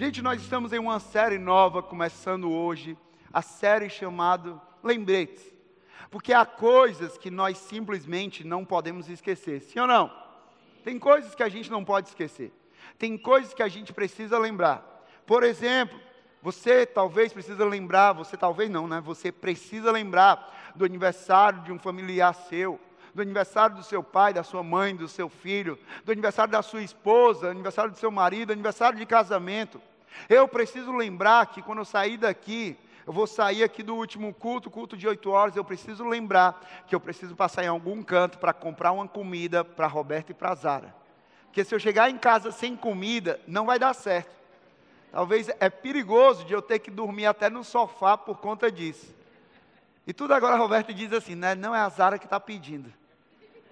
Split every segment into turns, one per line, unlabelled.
Gente, nós estamos em uma série nova, começando hoje, a série chamada Lembretes. Porque há coisas que nós simplesmente não podemos esquecer, sim ou não? Tem coisas que a gente não pode esquecer. Tem coisas que a gente precisa lembrar. Por exemplo, você talvez precisa lembrar, você talvez não, né? Você precisa lembrar do aniversário de um familiar seu do aniversário do seu pai, da sua mãe, do seu filho, do aniversário da sua esposa, aniversário do seu marido, do aniversário de casamento. Eu preciso lembrar que quando eu sair daqui, eu vou sair aqui do último culto, culto de 8 horas, eu preciso lembrar que eu preciso passar em algum canto para comprar uma comida para Roberto e para Zara. Porque se eu chegar em casa sem comida, não vai dar certo. Talvez é perigoso de eu ter que dormir até no sofá por conta disso. E tudo agora Roberto diz assim, né? Não é a Zara que está pedindo.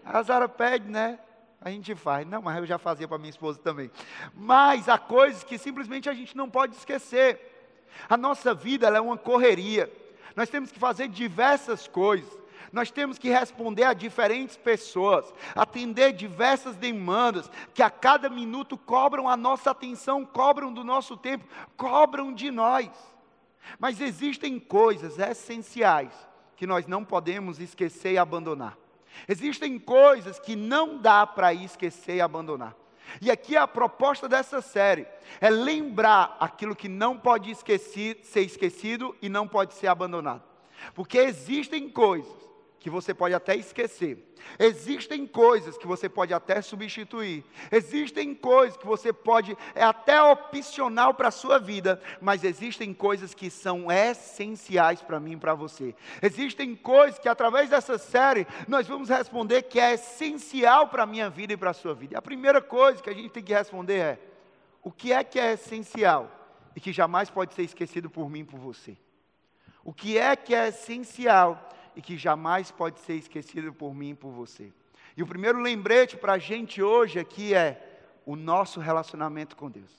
A Zara pede, né? A gente faz. Não, mas eu já fazia para minha esposa também. Mas há coisas que simplesmente a gente não pode esquecer. A nossa vida é uma correria. Nós temos que fazer diversas coisas. Nós temos que responder a diferentes pessoas, atender diversas demandas que a cada minuto cobram a nossa atenção, cobram do nosso tempo, cobram de nós. Mas existem coisas essenciais que nós não podemos esquecer e abandonar. Existem coisas que não dá para esquecer e abandonar. E aqui a proposta dessa série é lembrar aquilo que não pode esquecer, ser esquecido e não pode ser abandonado. Porque existem coisas que você pode até esquecer. Existem coisas que você pode até substituir. Existem coisas que você pode, é até opcional para a sua vida, mas existem coisas que são essenciais para mim e para você. Existem coisas que através dessa série nós vamos responder que é essencial para a minha vida e para a sua vida. E a primeira coisa que a gente tem que responder é: o que é que é essencial e que jamais pode ser esquecido por mim e por você? O que é que é essencial e que jamais pode ser esquecido por mim e por você. E o primeiro lembrete para a gente hoje aqui é o nosso relacionamento com Deus.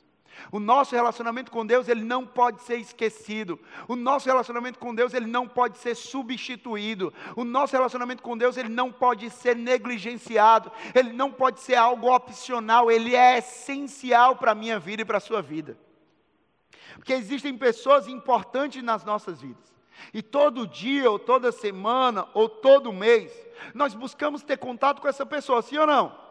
O nosso relacionamento com Deus, ele não pode ser esquecido. O nosso relacionamento com Deus, ele não pode ser substituído. O nosso relacionamento com Deus, ele não pode ser negligenciado. Ele não pode ser algo opcional, ele é essencial para a minha vida e para a sua vida. Porque existem pessoas importantes nas nossas vidas. E todo dia, ou toda semana, ou todo mês, nós buscamos ter contato com essa pessoa, sim ou não?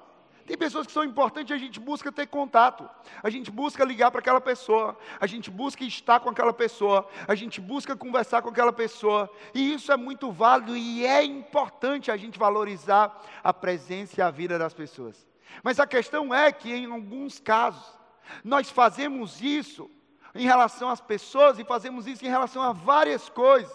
Tem pessoas que são importantes e a gente busca ter contato. A gente busca ligar para aquela pessoa. A gente busca estar com aquela pessoa. A gente busca conversar com aquela pessoa. E isso é muito válido e é importante a gente valorizar a presença e a vida das pessoas. Mas a questão é que, em alguns casos, nós fazemos isso em relação às pessoas e fazemos isso em relação a várias coisas,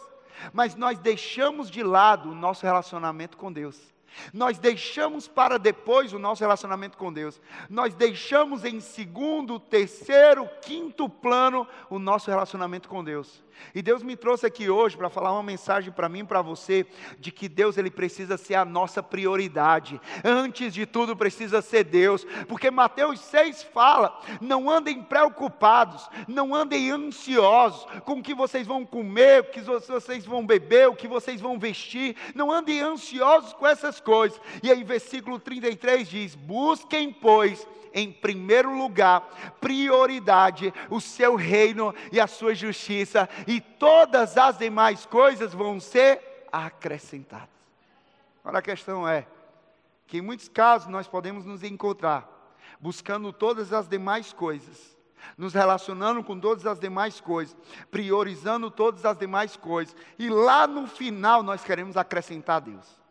mas nós deixamos de lado o nosso relacionamento com Deus. Nós deixamos para depois o nosso relacionamento com Deus. Nós deixamos em segundo, terceiro, quinto plano o nosso relacionamento com Deus. E Deus me trouxe aqui hoje para falar uma mensagem para mim e para você de que Deus ele precisa ser a nossa prioridade. Antes de tudo precisa ser Deus, porque Mateus 6 fala: "Não andem preocupados, não andem ansiosos com o que vocês vão comer, o que vocês vão beber, o que vocês vão vestir. Não andem ansiosos com essas coisas". E aí versículo 33 diz: "Busquem, pois, em primeiro lugar, prioridade, o seu reino e a sua justiça, e todas as demais coisas vão ser acrescentadas. Agora a questão é que em muitos casos nós podemos nos encontrar buscando todas as demais coisas, nos relacionando com todas as demais coisas, priorizando todas as demais coisas, e lá no final nós queremos acrescentar a Deus.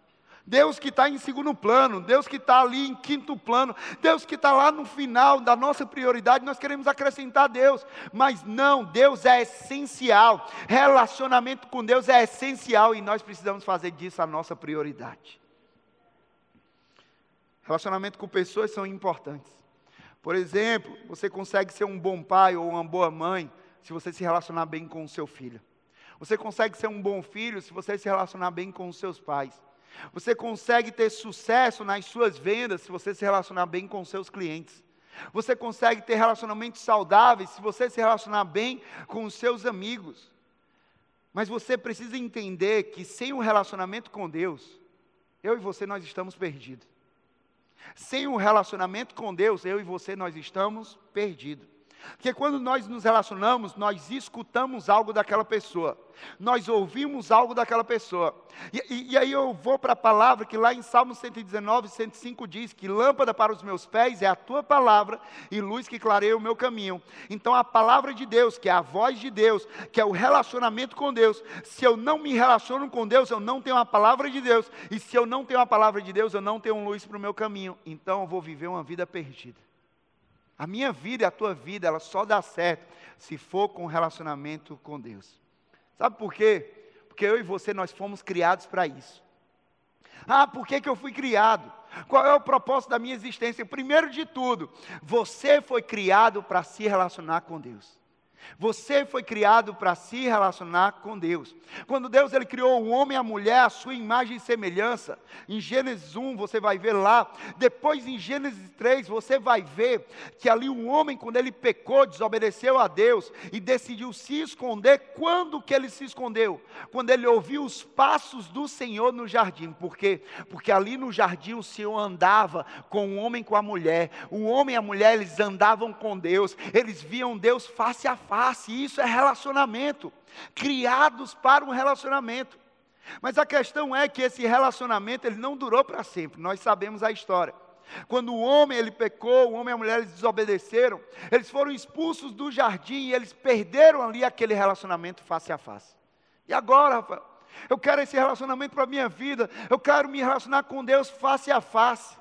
Deus que está em segundo plano, Deus que está ali em quinto plano, Deus que está lá no final da nossa prioridade, nós queremos acrescentar Deus, mas não, Deus é essencial, relacionamento com Deus é essencial e nós precisamos fazer disso a nossa prioridade. Relacionamento com pessoas são importantes. Por exemplo, você consegue ser um bom pai ou uma boa mãe se você se relacionar bem com o seu filho. Você consegue ser um bom filho se você se relacionar bem com os seus pais. Você consegue ter sucesso nas suas vendas se você se relacionar bem com seus clientes. Você consegue ter relacionamentos saudáveis se você se relacionar bem com os seus amigos. Mas você precisa entender que sem um relacionamento com Deus, eu e você nós estamos perdidos. Sem um relacionamento com Deus, eu e você nós estamos perdidos. Porque quando nós nos relacionamos, nós escutamos algo daquela pessoa, nós ouvimos algo daquela pessoa. E, e, e aí eu vou para a palavra que lá em Salmo 119, 105 diz que lâmpada para os meus pés é a tua palavra e luz que clareia o meu caminho. Então a palavra de Deus, que é a voz de Deus, que é o relacionamento com Deus, se eu não me relaciono com Deus, eu não tenho a palavra de Deus, e se eu não tenho a palavra de Deus, eu não tenho luz para o meu caminho. Então eu vou viver uma vida perdida. A minha vida e a tua vida, ela só dá certo se for com relacionamento com Deus. Sabe por quê? Porque eu e você, nós fomos criados para isso. Ah, por que, que eu fui criado? Qual é o propósito da minha existência? Primeiro de tudo, você foi criado para se relacionar com Deus. Você foi criado para se relacionar com Deus. Quando Deus ele criou o homem e a mulher, a sua imagem e semelhança, em Gênesis 1 você vai ver lá, depois em Gênesis 3 você vai ver que ali o homem quando ele pecou, desobedeceu a Deus e decidiu se esconder, quando que ele se escondeu? Quando ele ouviu os passos do Senhor no jardim. Por quê? Porque ali no jardim o Senhor andava com o homem e com a mulher. O homem e a mulher eles andavam com Deus, eles viam Deus face a face face, isso é relacionamento, criados para um relacionamento. Mas a questão é que esse relacionamento ele não durou para sempre. Nós sabemos a história. Quando o homem ele pecou, o homem e a mulher eles desobedeceram, eles foram expulsos do jardim e eles perderam ali aquele relacionamento face a face. E agora, Rafael, eu quero esse relacionamento para a minha vida, eu quero me relacionar com Deus face a face.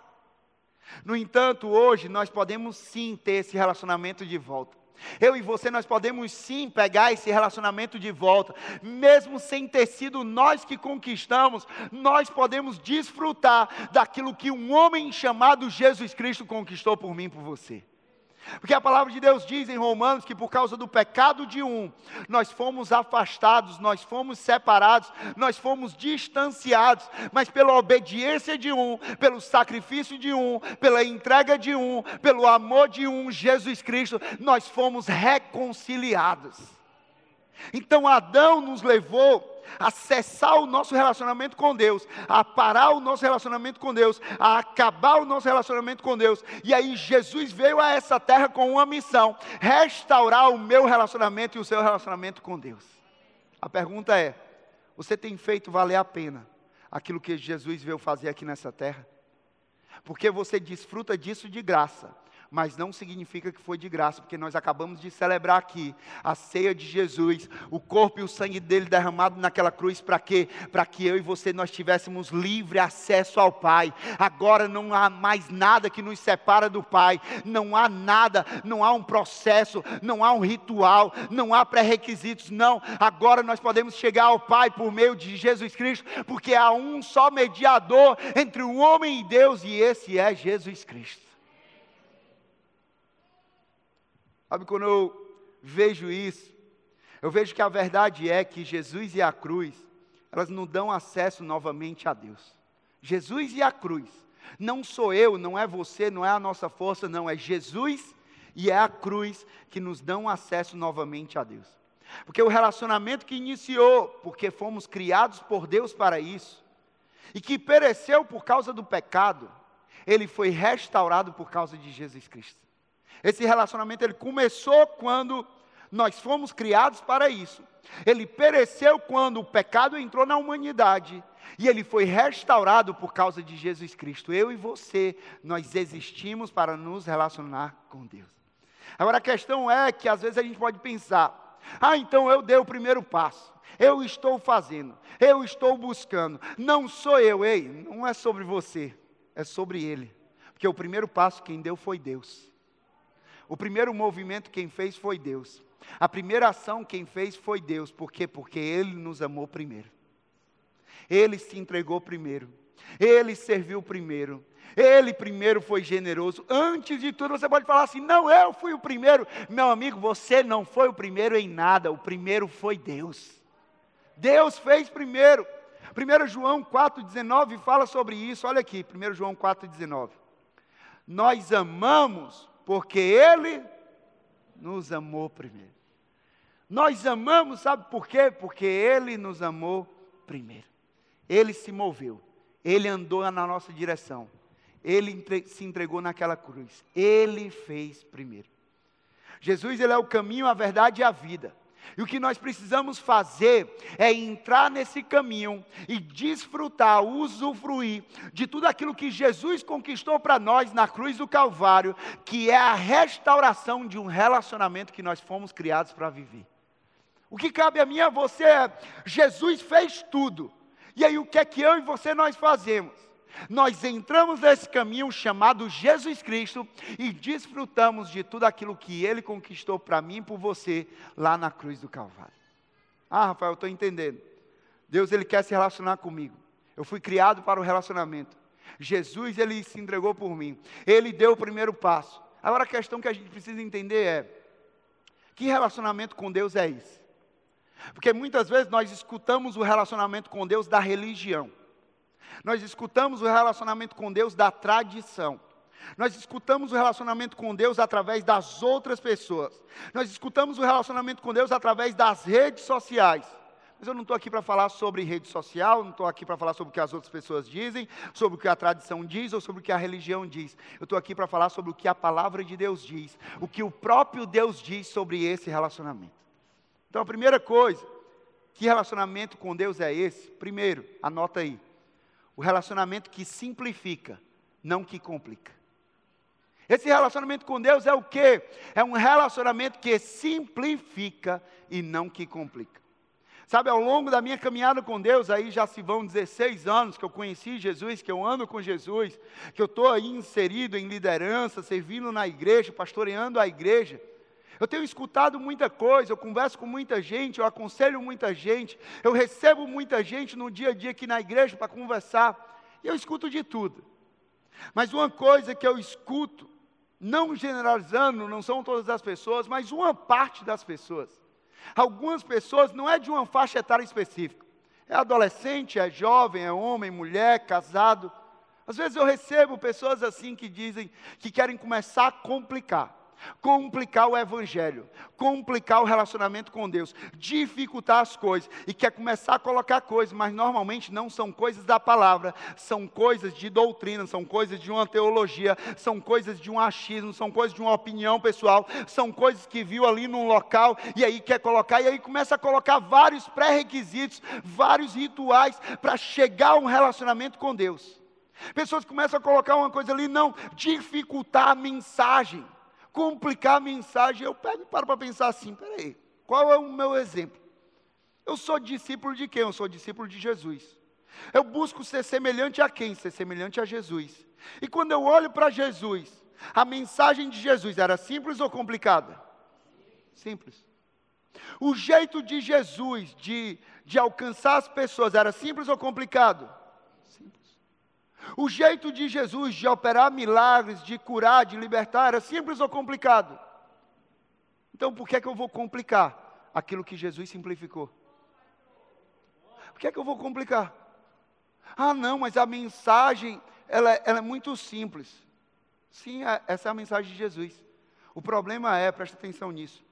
No entanto, hoje nós podemos sim ter esse relacionamento de volta. Eu e você, nós podemos sim pegar esse relacionamento de volta, mesmo sem ter sido nós que conquistamos, nós podemos desfrutar daquilo que um homem chamado Jesus Cristo conquistou por mim e por você. Porque a palavra de Deus diz em Romanos que por causa do pecado de um, nós fomos afastados, nós fomos separados, nós fomos distanciados, mas pela obediência de um, pelo sacrifício de um, pela entrega de um, pelo amor de um, Jesus Cristo, nós fomos reconciliados. Então Adão nos levou a cessar o nosso relacionamento com Deus, a parar o nosso relacionamento com Deus, a acabar o nosso relacionamento com Deus. E aí Jesus veio a essa terra com uma missão: restaurar o meu relacionamento e o seu relacionamento com Deus. A pergunta é: você tem feito valer a pena aquilo que Jesus veio fazer aqui nessa terra? Porque você desfruta disso de graça mas não significa que foi de graça, porque nós acabamos de celebrar aqui a ceia de Jesus, o corpo e o sangue dele derramado naquela cruz, para quê? Para que eu e você nós tivéssemos livre acesso ao Pai. Agora não há mais nada que nos separa do Pai, não há nada, não há um processo, não há um ritual, não há pré-requisitos, não. Agora nós podemos chegar ao Pai por meio de Jesus Cristo, porque há um só mediador entre o homem e Deus, e esse é Jesus Cristo. Sabe, quando eu vejo isso, eu vejo que a verdade é que Jesus e a cruz, elas não dão acesso novamente a Deus. Jesus e a cruz. Não sou eu, não é você, não é a nossa força, não, é Jesus e é a cruz que nos dão acesso novamente a Deus. Porque o relacionamento que iniciou, porque fomos criados por Deus para isso, e que pereceu por causa do pecado, ele foi restaurado por causa de Jesus Cristo. Esse relacionamento ele começou quando nós fomos criados para isso. Ele pereceu quando o pecado entrou na humanidade e ele foi restaurado por causa de Jesus Cristo. Eu e você, nós existimos para nos relacionar com Deus. Agora a questão é que às vezes a gente pode pensar: ah, então eu dei o primeiro passo. Eu estou fazendo, eu estou buscando. Não sou eu, ei, não é sobre você, é sobre ele. Porque o primeiro passo quem deu foi Deus. O primeiro movimento quem fez foi Deus. A primeira ação quem fez foi Deus. Por quê? Porque Ele nos amou primeiro. Ele se entregou primeiro. Ele serviu primeiro. Ele primeiro foi generoso. Antes de tudo, você pode falar assim: não, eu fui o primeiro. Meu amigo, você não foi o primeiro em nada. O primeiro foi Deus. Deus fez primeiro. 1 João 4,19 fala sobre isso. Olha aqui, 1 João 4,19. Nós amamos porque Ele nos amou primeiro. Nós amamos, sabe por quê? Porque Ele nos amou primeiro. Ele se moveu, Ele andou na nossa direção, Ele se entregou naquela cruz, Ele fez primeiro. Jesus ele é o caminho, a verdade e a vida. E o que nós precisamos fazer é entrar nesse caminho e desfrutar, usufruir de tudo aquilo que Jesus conquistou para nós na cruz do Calvário, que é a restauração de um relacionamento que nós fomos criados para viver. O que cabe a mim e a você é: Jesus fez tudo. E aí o que é que eu e você nós fazemos? Nós entramos nesse caminho chamado Jesus Cristo e desfrutamos de tudo aquilo que Ele conquistou para mim e por você lá na cruz do Calvário. Ah, Rafael, eu estou entendendo. Deus ele quer se relacionar comigo. Eu fui criado para o relacionamento. Jesus ele se entregou por mim. Ele deu o primeiro passo. Agora a questão que a gente precisa entender é: que relacionamento com Deus é esse? Porque muitas vezes nós escutamos o relacionamento com Deus da religião. Nós escutamos o relacionamento com Deus da tradição. Nós escutamos o relacionamento com Deus através das outras pessoas. Nós escutamos o relacionamento com Deus através das redes sociais. Mas eu não estou aqui para falar sobre rede social, não estou aqui para falar sobre o que as outras pessoas dizem, sobre o que a tradição diz ou sobre o que a religião diz. Eu estou aqui para falar sobre o que a palavra de Deus diz, o que o próprio Deus diz sobre esse relacionamento. Então, a primeira coisa, que relacionamento com Deus é esse? Primeiro, anota aí, o relacionamento que simplifica, não que complica. Esse relacionamento com Deus é o quê? É um relacionamento que simplifica e não que complica. Sabe, ao longo da minha caminhada com Deus, aí já se vão 16 anos que eu conheci Jesus, que eu ando com Jesus, que eu estou aí inserido em liderança, servindo na igreja, pastoreando a igreja. Eu tenho escutado muita coisa, eu converso com muita gente, eu aconselho muita gente, eu recebo muita gente no dia a dia aqui na igreja para conversar, e eu escuto de tudo. Mas uma coisa que eu escuto, não generalizando, não são todas as pessoas, mas uma parte das pessoas. Algumas pessoas não é de uma faixa etária específica. É adolescente, é jovem, é homem, mulher, casado. Às vezes eu recebo pessoas assim que dizem que querem começar a complicar complicar o evangelho, complicar o relacionamento com Deus, dificultar as coisas e quer começar a colocar coisas, mas normalmente não são coisas da palavra, são coisas de doutrina, são coisas de uma teologia, são coisas de um achismo, são coisas de uma opinião pessoal, são coisas que viu ali num local e aí quer colocar e aí começa a colocar vários pré-requisitos, vários rituais para chegar a um relacionamento com Deus. Pessoas começam a colocar uma coisa ali, não, dificultar a mensagem complicar a mensagem, eu pego e paro para pensar assim: peraí, qual é o meu exemplo? Eu sou discípulo de quem? Eu sou discípulo de Jesus. Eu busco ser semelhante a quem? Ser semelhante a Jesus. E quando eu olho para Jesus, a mensagem de Jesus era simples ou complicada? Simples. O jeito de Jesus de, de alcançar as pessoas era simples ou complicado? O jeito de Jesus de operar milagres, de curar, de libertar, era simples ou complicado? Então, por que é que eu vou complicar aquilo que Jesus simplificou? Por que é que eu vou complicar? Ah, não, mas a mensagem, ela, ela é muito simples. Sim, é, essa é a mensagem de Jesus. O problema é, presta atenção nisso,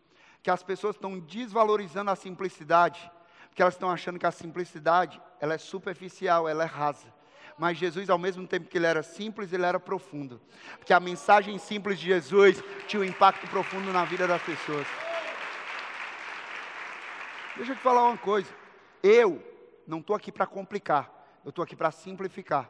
que as pessoas estão desvalorizando a simplicidade, porque elas estão achando que a simplicidade, ela é superficial, ela é rasa mas Jesus, ao mesmo tempo que ele era simples, ele era profundo. Porque a mensagem simples de Jesus tinha um impacto profundo na vida das pessoas. Deixa eu te falar uma coisa. Eu não estou aqui para complicar, eu estou aqui para simplificar.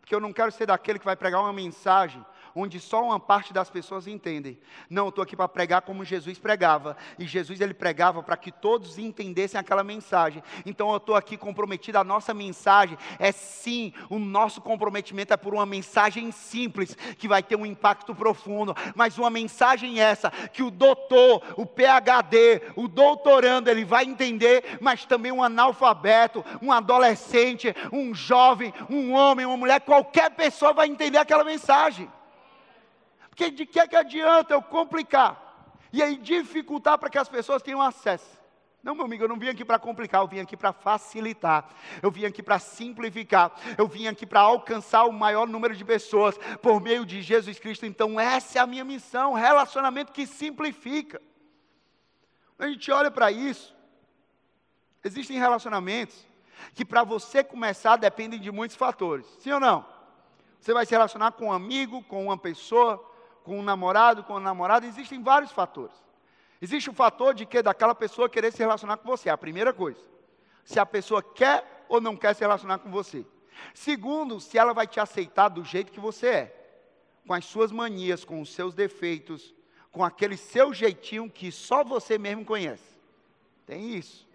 Porque eu não quero ser daquele que vai pregar uma mensagem onde só uma parte das pessoas entendem. Não, eu estou aqui para pregar como Jesus pregava. E Jesus ele pregava para que todos entendessem aquela mensagem. Então eu estou aqui comprometido. A nossa mensagem é sim, o nosso comprometimento é por uma mensagem simples que vai ter um impacto profundo. Mas uma mensagem essa que o doutor, o PhD, o doutorando ele vai entender, mas também um analfabeto, um adolescente, um jovem, um homem, uma mulher, qualquer pessoa vai entender aquela mensagem. Porque de que, é que adianta eu complicar? E aí dificultar para que as pessoas tenham acesso. Não, meu amigo, eu não vim aqui para complicar, eu vim aqui para facilitar, eu vim aqui para simplificar, eu vim aqui para alcançar o maior número de pessoas por meio de Jesus Cristo. Então, essa é a minha missão, relacionamento que simplifica. Quando a gente olha para isso, existem relacionamentos que para você começar dependem de muitos fatores, sim ou não? Você vai se relacionar com um amigo, com uma pessoa, com o namorado, com a namorada, existem vários fatores. Existe o fator de que daquela pessoa querer se relacionar com você, é a primeira coisa. Se a pessoa quer ou não quer se relacionar com você. Segundo, se ela vai te aceitar do jeito que você é, com as suas manias, com os seus defeitos, com aquele seu jeitinho que só você mesmo conhece. Tem isso.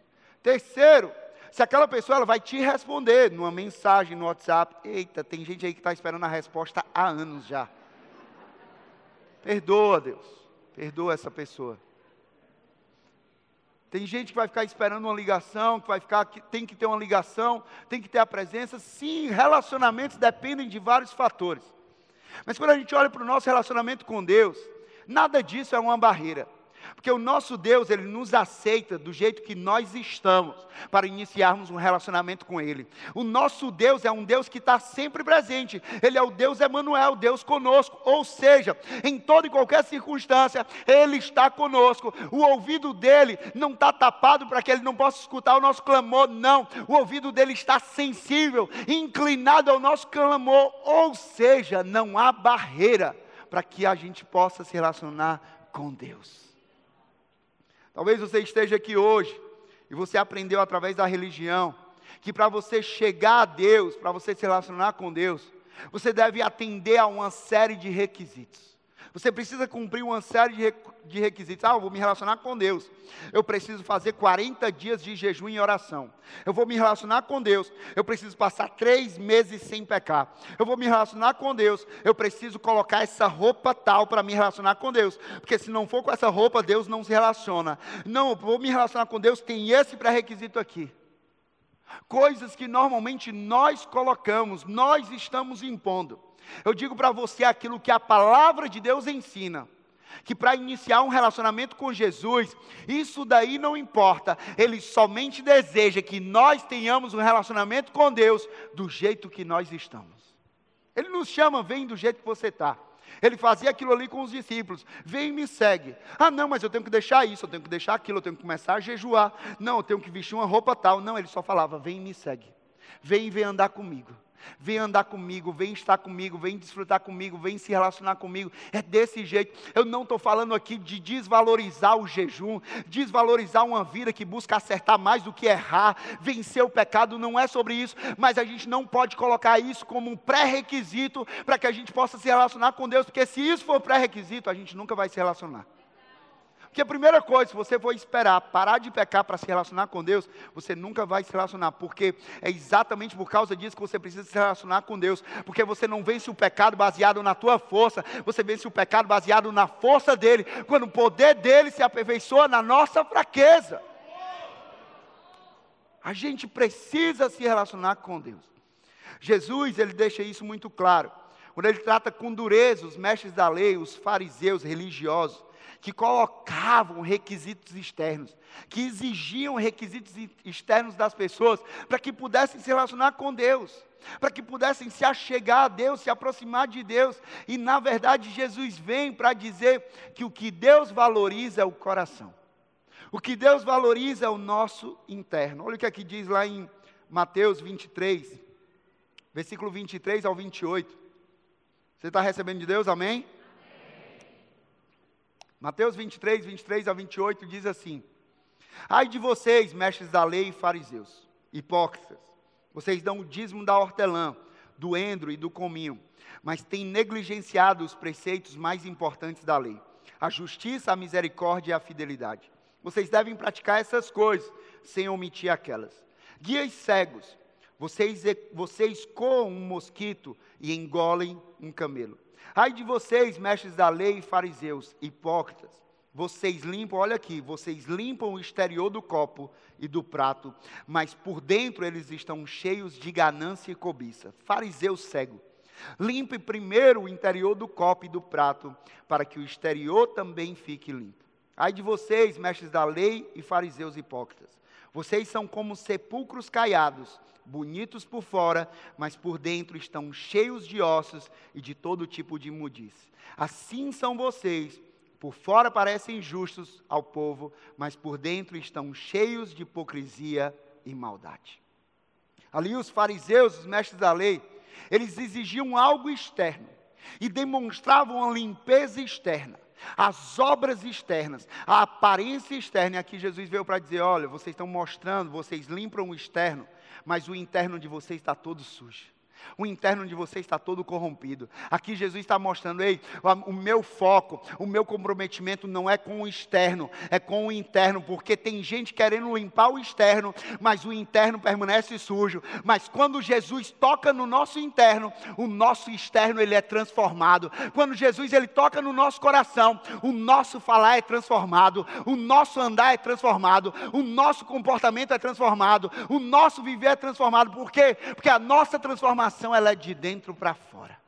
Terceiro, se aquela pessoa ela vai te responder numa mensagem no WhatsApp, eita, tem gente aí que está esperando a resposta há anos já. Perdoa, Deus. Perdoa essa pessoa. Tem gente que vai ficar esperando uma ligação, que vai ficar, que tem que ter uma ligação, tem que ter a presença. Sim, relacionamentos dependem de vários fatores. Mas quando a gente olha para o nosso relacionamento com Deus, nada disso é uma barreira. Porque o nosso Deus, ele nos aceita do jeito que nós estamos para iniciarmos um relacionamento com ele. O nosso Deus é um Deus que está sempre presente. Ele é o Deus Emanuel, Deus conosco. Ou seja, em toda e qualquer circunstância, ele está conosco. O ouvido dele não está tapado para que ele não possa escutar o nosso clamor, não. O ouvido dele está sensível, inclinado ao nosso clamor. Ou seja, não há barreira para que a gente possa se relacionar com Deus. Talvez você esteja aqui hoje e você aprendeu através da religião que para você chegar a Deus, para você se relacionar com Deus, você deve atender a uma série de requisitos. Você precisa cumprir uma série de, requisitos. Ah, eu vou me relacionar com Deus. Eu preciso fazer 40 dias de jejum e oração. Eu vou me relacionar com Deus. Eu preciso passar três meses sem pecar. Eu vou me relacionar com Deus. Eu preciso colocar essa roupa tal para me relacionar com Deus. Porque se não for com essa roupa, Deus não se relaciona. Não, eu vou me relacionar com Deus, tem esse pré-requisito aqui. Coisas que normalmente nós colocamos, nós estamos impondo. Eu digo para você aquilo que a palavra de Deus ensina. Que para iniciar um relacionamento com Jesus, isso daí não importa, Ele somente deseja que nós tenhamos um relacionamento com Deus do jeito que nós estamos. Ele nos chama, vem do jeito que você está. Ele fazia aquilo ali com os discípulos. Vem e me segue. Ah, não, mas eu tenho que deixar isso, eu tenho que deixar aquilo, eu tenho que começar a jejuar. Não, eu tenho que vestir uma roupa tal. Não, ele só falava: vem e me segue. Vem e vem andar comigo. Vem andar comigo, vem estar comigo, vem desfrutar comigo, vem se relacionar comigo. É desse jeito. Eu não estou falando aqui de desvalorizar o jejum, desvalorizar uma vida que busca acertar mais do que errar, vencer o pecado. Não é sobre isso, mas a gente não pode colocar isso como um pré-requisito para que a gente possa se relacionar com Deus, porque se isso for pré-requisito, a gente nunca vai se relacionar. Porque a primeira coisa, se você for esperar parar de pecar para se relacionar com Deus, você nunca vai se relacionar, porque é exatamente por causa disso que você precisa se relacionar com Deus, porque você não vence o pecado baseado na tua força, você vence o pecado baseado na força dele, quando o poder dele se aperfeiçoa na nossa fraqueza. A gente precisa se relacionar com Deus. Jesus, ele deixa isso muito claro. Quando ele trata com dureza os mestres da lei, os fariseus religiosos, que colocavam requisitos externos, que exigiam requisitos externos das pessoas para que pudessem se relacionar com Deus, para que pudessem se achegar a Deus, se aproximar de Deus. E na verdade, Jesus vem para dizer que o que Deus valoriza é o coração. O que Deus valoriza é o nosso interno. Olha o que aqui diz lá em Mateus 23, versículo 23 ao 28. Você está recebendo de Deus? Amém? Mateus 23, 23 a 28 diz assim: Ai de vocês, mestres da lei e fariseus, hipócritas, vocês dão o dízimo da hortelã, do endro e do cominho, mas têm negligenciado os preceitos mais importantes da lei: a justiça, a misericórdia e a fidelidade. Vocês devem praticar essas coisas, sem omitir aquelas. Guias cegos, vocês, vocês coam um mosquito e engolem um camelo. Ai de vocês, mestres da lei e fariseus, hipócritas, vocês limpam, olha aqui, vocês limpam o exterior do copo e do prato, mas por dentro eles estão cheios de ganância e cobiça. Fariseu cego. Limpe primeiro o interior do copo e do prato, para que o exterior também fique limpo. Ai de vocês, mestres da lei e fariseus hipócritas. Vocês são como sepulcros caiados bonitos por fora, mas por dentro estão cheios de ossos e de todo tipo de imundice. Assim são vocês, por fora parecem justos ao povo, mas por dentro estão cheios de hipocrisia e maldade. Ali os fariseus, os mestres da lei, eles exigiam algo externo. e demonstravam uma limpeza externa. As obras externas, a aparência externa, aqui Jesus veio para dizer: olha, vocês estão mostrando, vocês limpam o externo, mas o interno de vocês está todo sujo. O interno de você está todo corrompido. Aqui Jesus está mostrando, ei, o meu foco, o meu comprometimento não é com o externo, é com o interno, porque tem gente querendo limpar o externo, mas o interno permanece sujo. Mas quando Jesus toca no nosso interno, o nosso externo ele é transformado. Quando Jesus ele toca no nosso coração, o nosso falar é transformado, o nosso andar é transformado, o nosso comportamento é transformado, o nosso viver é transformado. Por quê? Porque a nossa transformação transformação ela é de dentro para fora.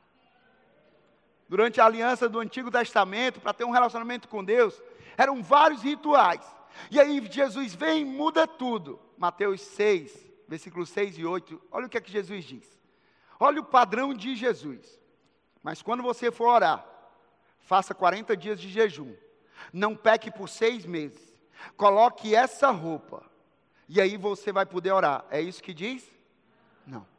Durante a aliança do Antigo Testamento, para ter um relacionamento com Deus, eram vários rituais. E aí Jesus vem e muda tudo. Mateus 6, versículos 6 e 8. Olha o que é que Jesus diz. Olha o padrão de Jesus. Mas quando você for orar, faça 40 dias de jejum. Não peque por seis meses. Coloque essa roupa. E aí você vai poder orar. É isso que diz? Não.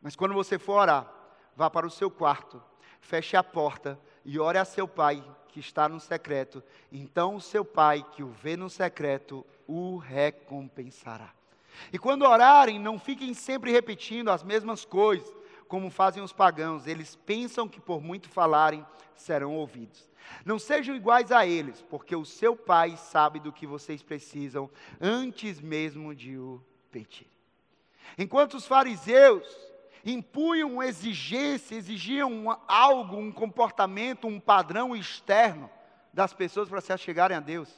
Mas quando você for orar, vá para o seu quarto, feche a porta e ore a seu pai que está no secreto. Então o seu pai que o vê no secreto o recompensará. E quando orarem, não fiquem sempre repetindo as mesmas coisas, como fazem os pagãos. Eles pensam que por muito falarem serão ouvidos. Não sejam iguais a eles, porque o seu pai sabe do que vocês precisam antes mesmo de o pedir. Enquanto os fariseus impunham exigência, exigiam algo, um comportamento, um padrão externo das pessoas para se achegarem a Deus.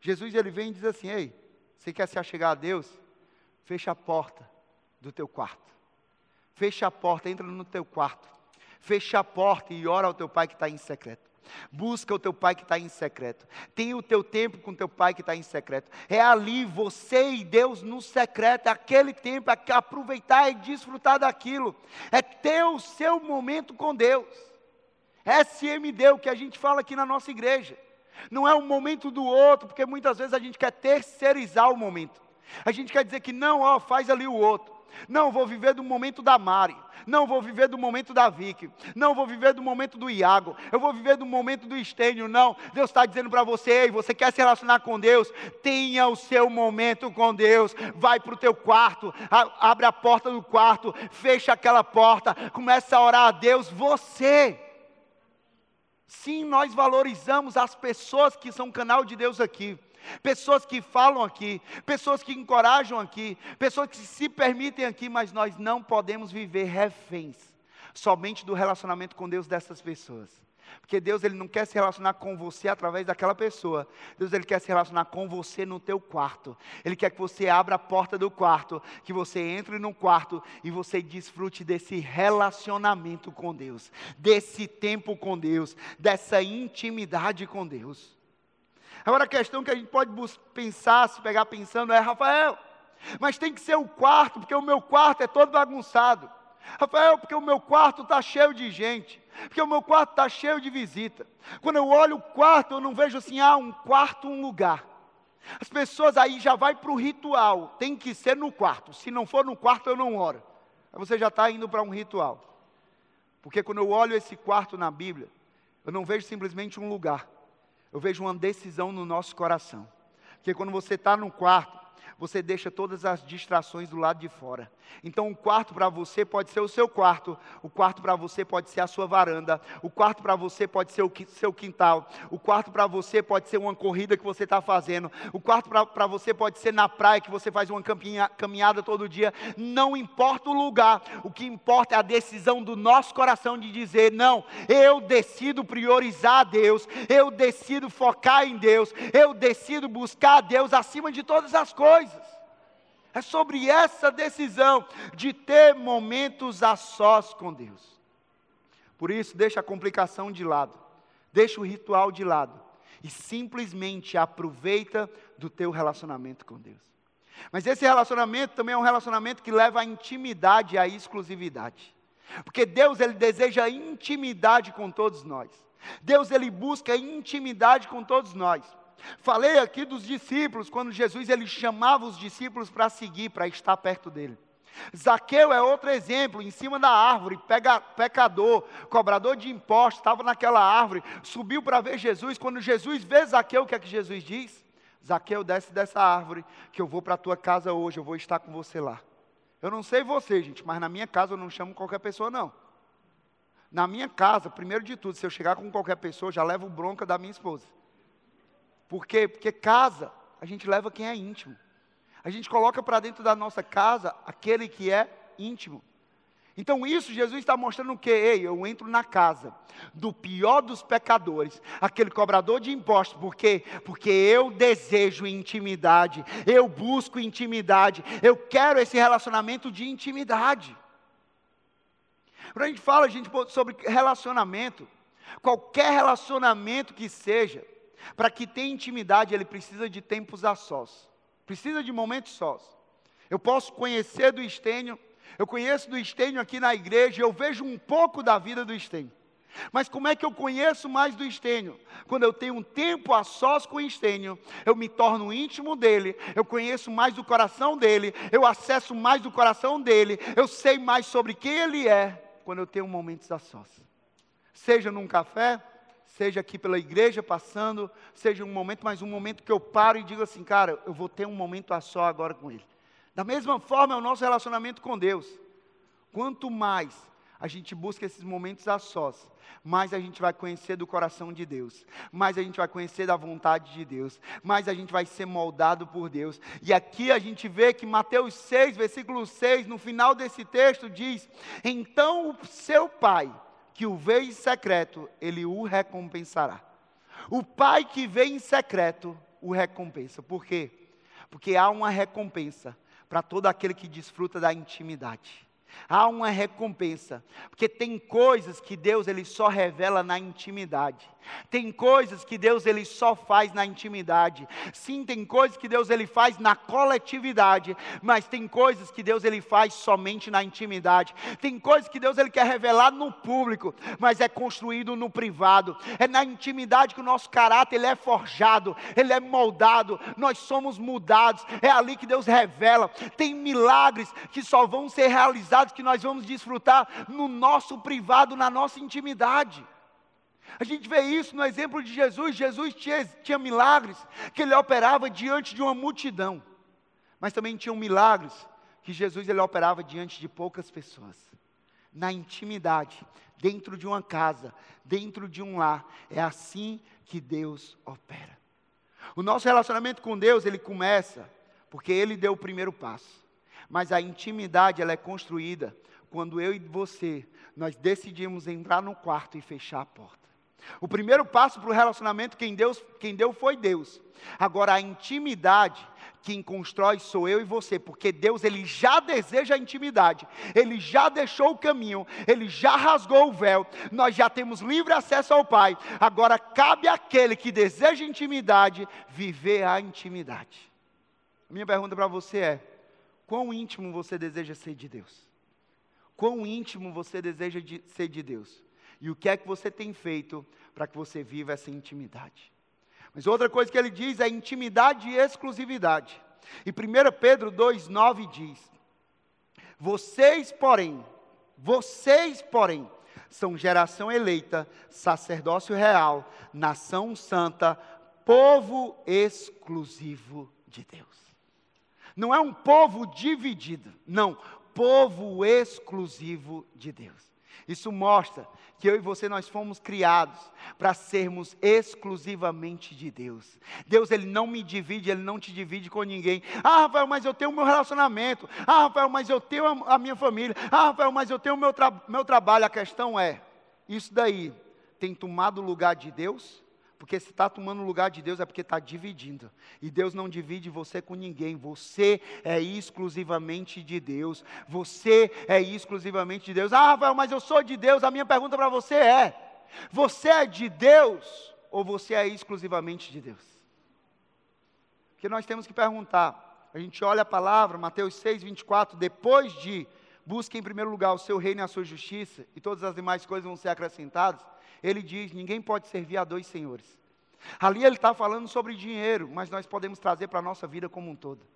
Jesus ele vem e diz assim: Ei, você quer se achegar a Deus? Fecha a porta do teu quarto. Fecha a porta, entra no teu quarto. Fecha a porta e ora ao teu pai que está em secreto. Busca o teu pai que está em secreto. Tenha o teu tempo com teu pai que está em secreto. É ali você e Deus no secreto. É aquele tempo, é aproveitar e desfrutar daquilo. É ter o seu momento com Deus. SMD, o que a gente fala aqui na nossa igreja. Não é um momento do outro, porque muitas vezes a gente quer terceirizar o momento. A gente quer dizer que não, ó, faz ali o outro. Não vou viver do momento da Mari. Não vou viver do momento da Vicky. Não vou viver do momento do Iago. Eu vou viver do momento do Estênio. Não. Deus está dizendo para você: Ei, você quer se relacionar com Deus? Tenha o seu momento com Deus. Vai para o teu quarto. Abre a porta do quarto. Fecha aquela porta. Começa a orar a Deus. Você. Sim, nós valorizamos as pessoas que são canal de Deus aqui pessoas que falam aqui, pessoas que encorajam aqui, pessoas que se permitem aqui, mas nós não podemos viver reféns somente do relacionamento com Deus dessas pessoas. Porque Deus ele não quer se relacionar com você através daquela pessoa. Deus ele quer se relacionar com você no teu quarto. Ele quer que você abra a porta do quarto, que você entre no quarto e você desfrute desse relacionamento com Deus, desse tempo com Deus, dessa intimidade com Deus. Agora a questão que a gente pode pensar, se pegar pensando, é, Rafael, mas tem que ser o quarto, porque o meu quarto é todo bagunçado. Rafael, porque o meu quarto está cheio de gente, porque o meu quarto está cheio de visita. Quando eu olho o quarto, eu não vejo assim, ah, um quarto, um lugar. As pessoas aí já vai para o ritual, tem que ser no quarto. Se não for no quarto, eu não oro. Aí você já está indo para um ritual. Porque quando eu olho esse quarto na Bíblia, eu não vejo simplesmente um lugar eu vejo uma decisão no nosso coração. Porque quando você está no quarto, você deixa todas as distrações do lado de fora. Então, o quarto para você pode ser o seu quarto, o quarto para você pode ser a sua varanda, o quarto para você pode ser o seu quintal, o quarto para você pode ser uma corrida que você está fazendo, o quarto para você pode ser na praia que você faz uma caminhada todo dia. Não importa o lugar, o que importa é a decisão do nosso coração de dizer: não, eu decido priorizar a Deus, eu decido focar em Deus, eu decido buscar a Deus acima de todas as coisas. É sobre essa decisão de ter momentos a sós com Deus. Por isso, deixa a complicação de lado, deixa o ritual de lado e simplesmente aproveita do teu relacionamento com Deus. Mas esse relacionamento também é um relacionamento que leva à intimidade e à exclusividade. Porque Deus ele deseja intimidade com todos nós. Deus ele busca intimidade com todos nós. Falei aqui dos discípulos, quando Jesus ele chamava os discípulos para seguir, para estar perto dele. Zaqueu é outro exemplo, em cima da árvore, pega, pecador, cobrador de impostos, estava naquela árvore, subiu para ver Jesus. Quando Jesus vê Zaqueu, o que é que Jesus diz? Zaqueu, desce dessa árvore, que eu vou para a tua casa hoje, eu vou estar com você lá. Eu não sei você, gente, mas na minha casa eu não chamo qualquer pessoa, não. Na minha casa, primeiro de tudo, se eu chegar com qualquer pessoa, já levo bronca da minha esposa. Por quê? Porque casa, a gente leva quem é íntimo. A gente coloca para dentro da nossa casa aquele que é íntimo. Então, isso Jesus está mostrando o que? Ei, eu entro na casa do pior dos pecadores, aquele cobrador de impostos, por quê? Porque eu desejo intimidade, eu busco intimidade, eu quero esse relacionamento de intimidade. Quando a gente fala, gente, sobre relacionamento, qualquer relacionamento que seja, para que tenha intimidade, ele precisa de tempos a sós, precisa de momentos sós. Eu posso conhecer do Estênio, eu conheço do Estênio aqui na igreja, eu vejo um pouco da vida do Estênio. Mas como é que eu conheço mais do Estênio? Quando eu tenho um tempo a sós com o Estênio, eu me torno íntimo dele, eu conheço mais do coração dele, eu acesso mais do coração dele, eu sei mais sobre quem ele é, quando eu tenho momentos a sós. Seja num café, seja aqui pela igreja passando, seja um momento, mas um momento que eu paro e digo assim, cara, eu vou ter um momento a só agora com Ele. Da mesma forma é o nosso relacionamento com Deus. Quanto mais a gente busca esses momentos a sós, mais a gente vai conhecer do coração de Deus, mais a gente vai conhecer da vontade de Deus, mais a gente vai ser moldado por Deus. E aqui a gente vê que Mateus 6, versículo 6, no final desse texto diz: Então o seu pai que o vê em secreto, ele o recompensará. O pai que vê em secreto, o recompensa. Por quê? Porque há uma recompensa para todo aquele que desfruta da intimidade. Há uma recompensa, porque tem coisas que Deus ele só revela na intimidade. Tem coisas que Deus ele só faz na intimidade. Sim, tem coisas que Deus ele faz na coletividade, mas tem coisas que Deus ele faz somente na intimidade. Tem coisas que Deus ele quer revelar no público, mas é construído no privado. É na intimidade que o nosso caráter ele é forjado, ele é moldado, nós somos mudados. É ali que Deus revela. Tem milagres que só vão ser realizados que nós vamos desfrutar no nosso privado, na nossa intimidade. A gente vê isso no exemplo de Jesus. Jesus tinha, tinha milagres que ele operava diante de uma multidão, mas também tinham milagres que Jesus ele operava diante de poucas pessoas. Na intimidade, dentro de uma casa, dentro de um lar, é assim que Deus opera. O nosso relacionamento com Deus, ele começa porque ele deu o primeiro passo. Mas a intimidade ela é construída quando eu e você nós decidimos entrar no quarto e fechar a porta. O primeiro passo para o relacionamento, quem, Deus, quem deu foi Deus. Agora, a intimidade, quem constrói sou eu e você, porque Deus ele já deseja a intimidade, ele já deixou o caminho, ele já rasgou o véu, nós já temos livre acesso ao Pai. Agora cabe àquele que deseja intimidade viver a intimidade. Minha pergunta para você é: quão íntimo você deseja ser de Deus? Quão íntimo você deseja de, ser de Deus? E o que é que você tem feito para que você viva essa intimidade? Mas outra coisa que ele diz é intimidade e exclusividade. E 1 Pedro 2,9 diz: Vocês, porém, vocês, porém, são geração eleita, sacerdócio real, nação santa, povo exclusivo de Deus. Não é um povo dividido, não, povo exclusivo de Deus. Isso mostra que eu e você nós fomos criados para sermos exclusivamente de Deus. Deus ele não me divide, ele não te divide com ninguém. Ah, Rafael, mas eu tenho o meu relacionamento. Ah, Rafael, mas eu tenho a, minha família. Ah, Rafael, mas eu tenho o meu, tra meu trabalho. A questão é, isso daí tem tomado o lugar de Deus? Porque se está tomando o lugar de Deus é porque está dividindo. E Deus não divide você com ninguém. Você é exclusivamente de Deus. Você é exclusivamente de Deus. Ah, Rafael, mas eu sou de Deus. A minha pergunta para você é: você é de Deus ou você é exclusivamente de Deus? Porque nós temos que perguntar. A gente olha a palavra, Mateus 6, 24, depois de busque em primeiro lugar o seu reino e a sua justiça, e todas as demais coisas vão ser acrescentadas ele diz: ninguém pode servir a dois senhores. Ali ele está falando sobre dinheiro, mas nós podemos trazer para a nossa vida como um todo.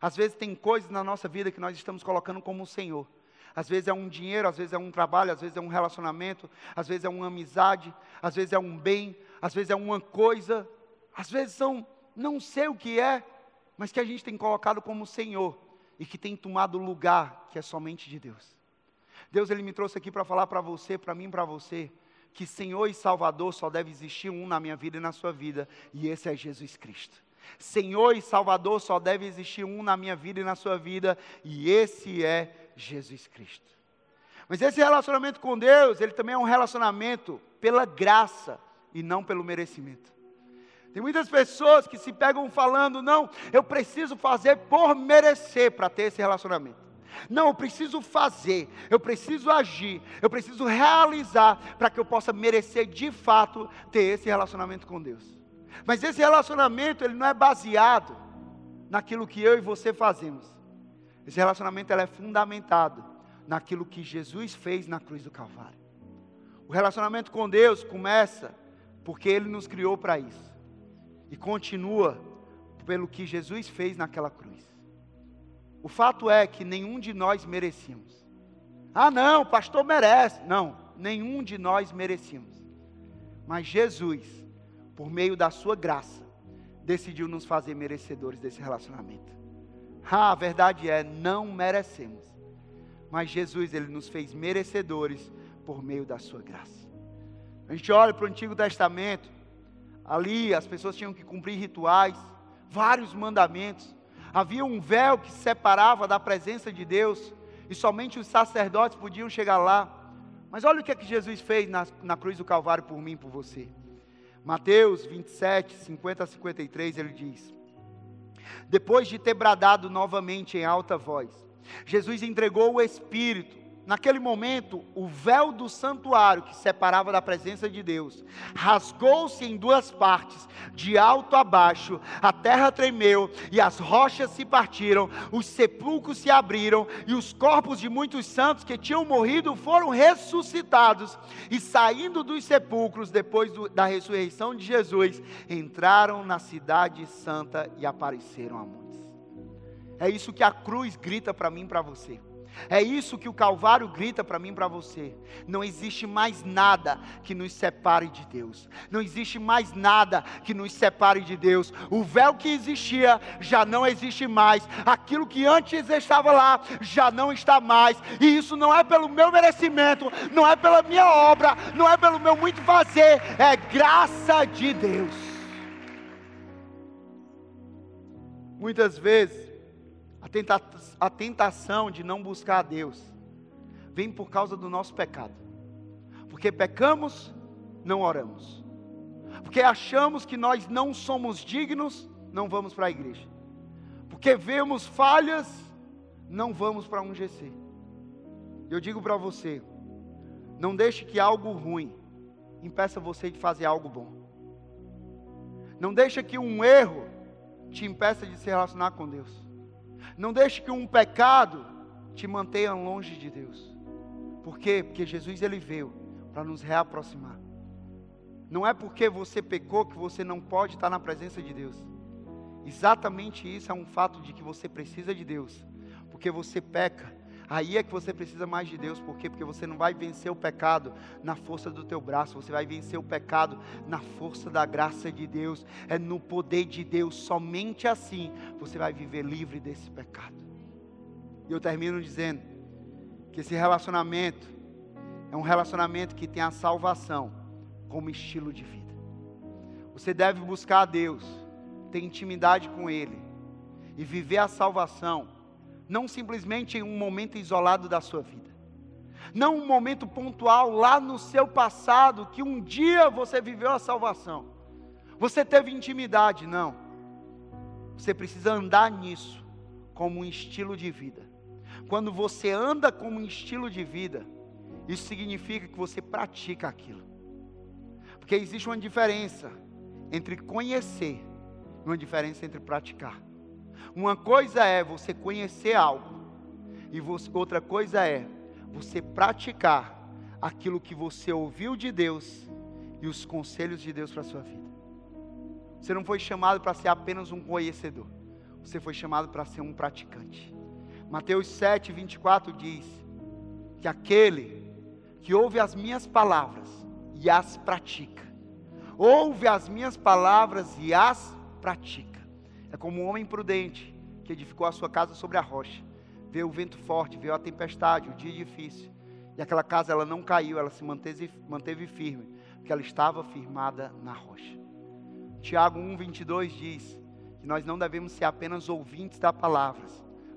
Às vezes tem coisas na nossa vida que nós estamos colocando como o Senhor. Às vezes é um dinheiro, às vezes é um trabalho, às vezes é um relacionamento, às vezes é uma amizade, às vezes é um bem, às vezes é uma coisa, às vezes são, não sei o que é, mas que a gente tem colocado como Senhor e que tem tomado lugar que é somente de Deus. Deus ele me trouxe aqui para falar para você, para mim, para você, que Senhor e Salvador só deve existir um na minha vida e na sua vida, e esse é Jesus Cristo. Senhor e Salvador só deve existir um na minha vida e na sua vida, e esse é Jesus Cristo. Mas esse relacionamento com Deus, ele também é um relacionamento pela graça e não pelo merecimento. Tem muitas pessoas que se pegam falando, não, eu preciso fazer por merecer para ter esse relacionamento. Não, eu preciso fazer, eu preciso agir, eu preciso realizar para que eu possa merecer de fato ter esse relacionamento com Deus. Mas esse relacionamento, ele não é baseado naquilo que eu e você fazemos. Esse relacionamento é fundamentado naquilo que Jesus fez na cruz do Calvário. O relacionamento com Deus começa porque Ele nos criou para isso, e continua pelo que Jesus fez naquela cruz. O fato é que nenhum de nós merecíamos. Ah, não, o pastor merece. Não, nenhum de nós merecíamos. Mas Jesus, por meio da Sua graça, decidiu nos fazer merecedores desse relacionamento. Ah, a verdade é, não merecemos. Mas Jesus, ele nos fez merecedores por meio da sua graça. A gente olha para o Antigo Testamento, ali as pessoas tinham que cumprir rituais, vários mandamentos. Havia um véu que separava da presença de Deus, e somente os sacerdotes podiam chegar lá. Mas olha o que é que Jesus fez na, na cruz do Calvário por mim e por você. Mateus 27, 50 a 53, ele diz: depois de ter bradado novamente em alta voz, Jesus entregou o Espírito Naquele momento, o véu do santuário que separava da presença de Deus rasgou-se em duas partes, de alto a baixo, a terra tremeu e as rochas se partiram, os sepulcros se abriram e os corpos de muitos santos que tinham morrido foram ressuscitados. E saindo dos sepulcros, depois do, da ressurreição de Jesus, entraram na cidade santa e apareceram a muitos. É isso que a cruz grita para mim e para você. É isso que o Calvário grita para mim e para você. Não existe mais nada que nos separe de Deus. Não existe mais nada que nos separe de Deus. O véu que existia já não existe mais. Aquilo que antes estava lá já não está mais. E isso não é pelo meu merecimento, não é pela minha obra, não é pelo meu muito fazer, é graça de Deus. Muitas vezes a, tenta, a tentação de não buscar a Deus vem por causa do nosso pecado. Porque pecamos, não oramos. Porque achamos que nós não somos dignos, não vamos para a igreja. Porque vemos falhas, não vamos para um GC. Eu digo para você, não deixe que algo ruim impeça você de fazer algo bom. Não deixe que um erro te impeça de se relacionar com Deus. Não deixe que um pecado te mantenha longe de Deus. Por quê? Porque Jesus ele veio para nos reaproximar. Não é porque você pecou que você não pode estar na presença de Deus. Exatamente isso é um fato de que você precisa de Deus. Porque você peca, Aí é que você precisa mais de Deus, por quê? Porque você não vai vencer o pecado na força do teu braço, você vai vencer o pecado na força da graça de Deus, é no poder de Deus, somente assim você vai viver livre desse pecado. E eu termino dizendo que esse relacionamento é um relacionamento que tem a salvação como estilo de vida. Você deve buscar a Deus, ter intimidade com Ele e viver a salvação não simplesmente em um momento isolado da sua vida, não um momento pontual lá no seu passado, que um dia você viveu a salvação, você teve intimidade, não. Você precisa andar nisso como um estilo de vida. Quando você anda como um estilo de vida, isso significa que você pratica aquilo. Porque existe uma diferença entre conhecer e uma diferença entre praticar. Uma coisa é você conhecer algo, e você, outra coisa é você praticar aquilo que você ouviu de Deus e os conselhos de Deus para a sua vida. Você não foi chamado para ser apenas um conhecedor. você foi chamado para ser um praticante. Mateus 7, 24 diz que aquele que ouve as minhas palavras e as pratica, ouve as minhas palavras e as pratica, é como um homem prudente que edificou a sua casa sobre a rocha. Veio o vento forte, veio a tempestade, o dia difícil. E aquela casa ela não caiu, ela se manteve, manteve firme, porque ela estava firmada na rocha. Tiago 1,22 diz que nós não devemos ser apenas ouvintes da palavra,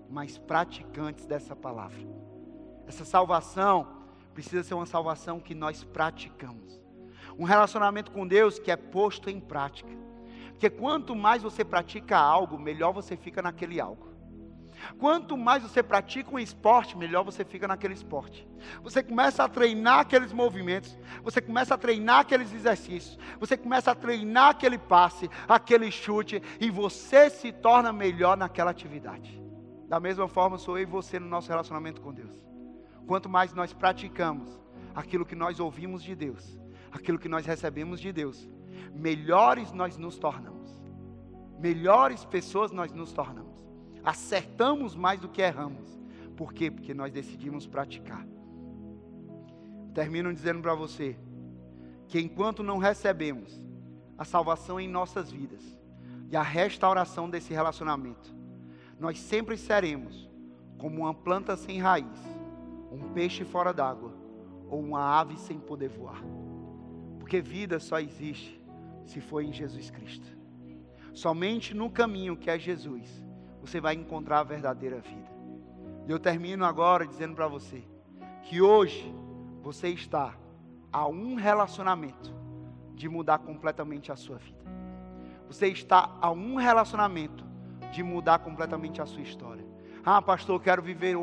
mas praticantes dessa palavra. Essa salvação precisa ser uma salvação que nós praticamos. Um relacionamento com Deus que é posto em prática. Porque quanto mais você pratica algo, melhor você fica naquele algo. Quanto mais você pratica um esporte, melhor você fica naquele esporte. Você começa a treinar aqueles movimentos, você começa a treinar aqueles exercícios, você começa a treinar aquele passe, aquele chute, e você se torna melhor naquela atividade. Da mesma forma, sou eu e você no nosso relacionamento com Deus. Quanto mais nós praticamos aquilo que nós ouvimos de Deus, aquilo que nós recebemos de Deus, melhores nós nos tornamos. Melhores pessoas nós nos tornamos. Acertamos mais do que erramos. Por quê? Porque nós decidimos praticar. Termino dizendo para você que enquanto não recebemos a salvação em nossas vidas e a restauração desse relacionamento, nós sempre seremos como uma planta sem raiz, um peixe fora d'água ou uma ave sem poder voar. Porque vida só existe se for em Jesus Cristo. Somente no caminho que é Jesus, você vai encontrar a verdadeira vida. E eu termino agora dizendo para você que hoje você está a um relacionamento de mudar completamente a sua vida. Você está a um relacionamento de mudar completamente a sua história. Ah, pastor, eu quero viver,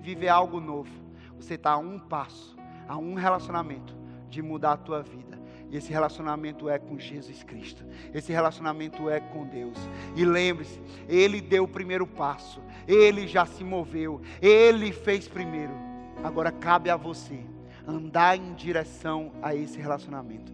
viver algo novo. Você está a um passo, a um relacionamento de mudar a tua vida. E esse relacionamento é com Jesus Cristo. Esse relacionamento é com Deus. E lembre-se, Ele deu o primeiro passo. Ele já se moveu. Ele fez primeiro. Agora cabe a você andar em direção a esse relacionamento.